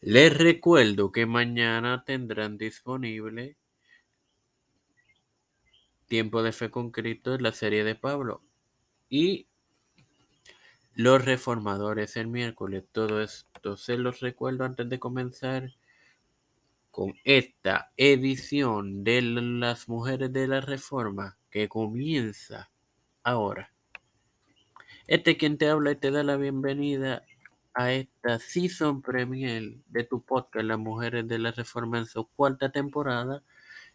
Les recuerdo que mañana tendrán disponible Tiempo de Fe con Cristo en la serie de Pablo y los reformadores el miércoles. Todo esto se los recuerdo antes de comenzar con esta edición de las mujeres de la reforma que comienza ahora. Este quien te habla y te da la bienvenida a esta season premier de tu podcast Las Mujeres de la Reforma en su cuarta temporada,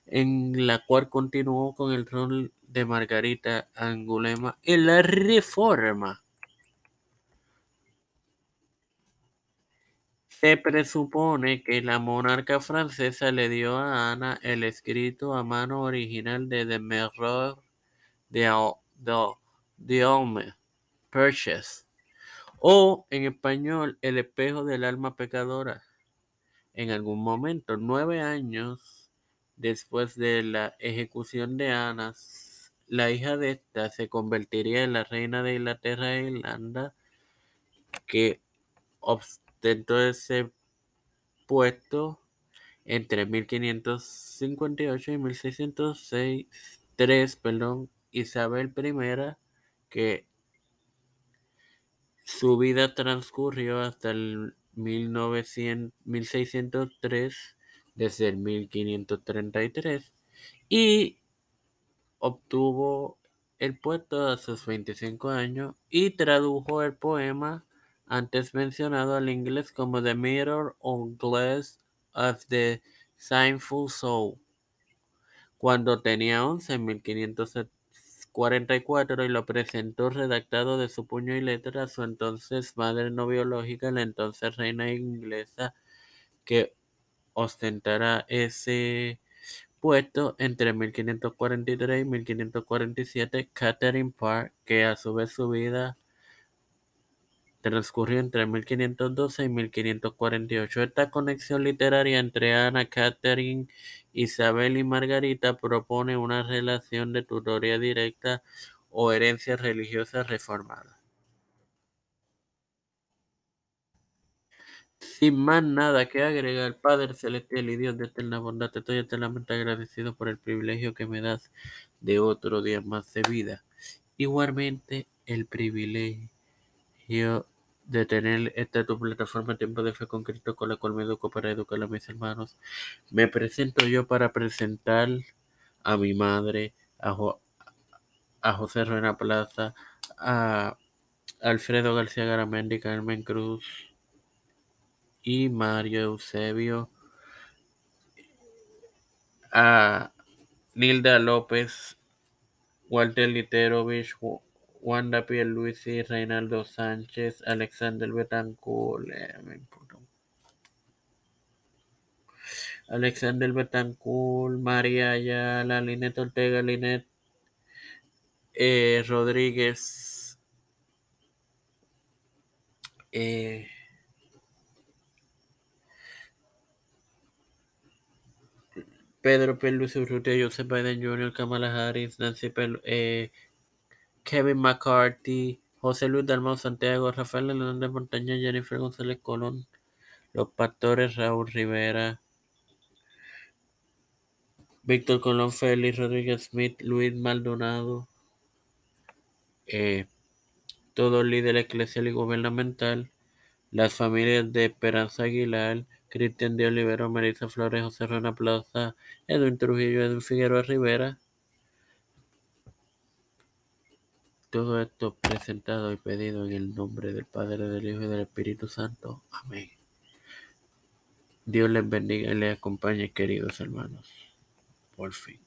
en la cual continuó con el rol de Margarita Angulema en la Reforma. Se presupone que la monarca francesa le dio a Ana el escrito a mano original de The Mirror de, Homme, Purchase, o en español El espejo del alma pecadora. En algún momento, nueve años después de la ejecución de Ana, la hija de esta se convertiría en la reina de Inglaterra e Irlanda, que de ese puesto entre 1558 y 1606, perdón, Isabel I, que su vida transcurrió hasta el 1603, desde el 1533, y obtuvo el puesto a sus 25 años y tradujo el poema antes mencionado al inglés como The Mirror or Glass of the Sinful Soul, cuando tenía 11 en 1544 y lo presentó redactado de su puño y letra a su entonces madre no biológica, la entonces reina inglesa, que ostentará ese puesto entre 1543 y 1547, Catherine Park, que a su vez su vida transcurrió entre 1512 y 1548. Esta conexión literaria entre Ana, Catherine, Isabel y Margarita propone una relación de tutoría directa o herencia religiosa reformada. Sin más nada que agregar, Padre Celestial y Dios de eterna bondad, te estoy eternamente agradecido por el privilegio que me das de otro día más de vida. Igualmente, el privilegio de tener esta tu plataforma Tiempo de Fe con Cristo con la cual me educo para educar a mis hermanos. Me presento yo para presentar a mi madre, a, a José Ruena Plaza, a Alfredo García Garamendi, Carmen Cruz y Mario Eusebio, a Nilda López, Walter Literovich, Wanda Pierluisi, Reinaldo Sánchez, Alexander Betancourt, eh, Alexander Betancourt, María Ayala, Linet Ortega, Linet eh, Rodríguez, eh, Pedro Pierluisi Urrutia, Joseph Biden Jr., Kamala Harris, Nancy Pelosi, Kevin McCarthy, José Luis Dalmau Santiago, Rafael Hernández Montaña, Jennifer González Colón, Los Pastores, Raúl Rivera, Víctor Colón Félix, Rodríguez Smith, Luis Maldonado, eh, todo líder eclesial y gubernamental, las familias de Esperanza Aguilar, Cristian de Olivero, Marisa Flores, José Rona Plaza, Edwin Trujillo, Edwin Figueroa Rivera, Todo esto presentado y pedido en el nombre del Padre, del Hijo y del Espíritu Santo. Amén. Dios les bendiga y les acompañe, queridos hermanos. Por fin.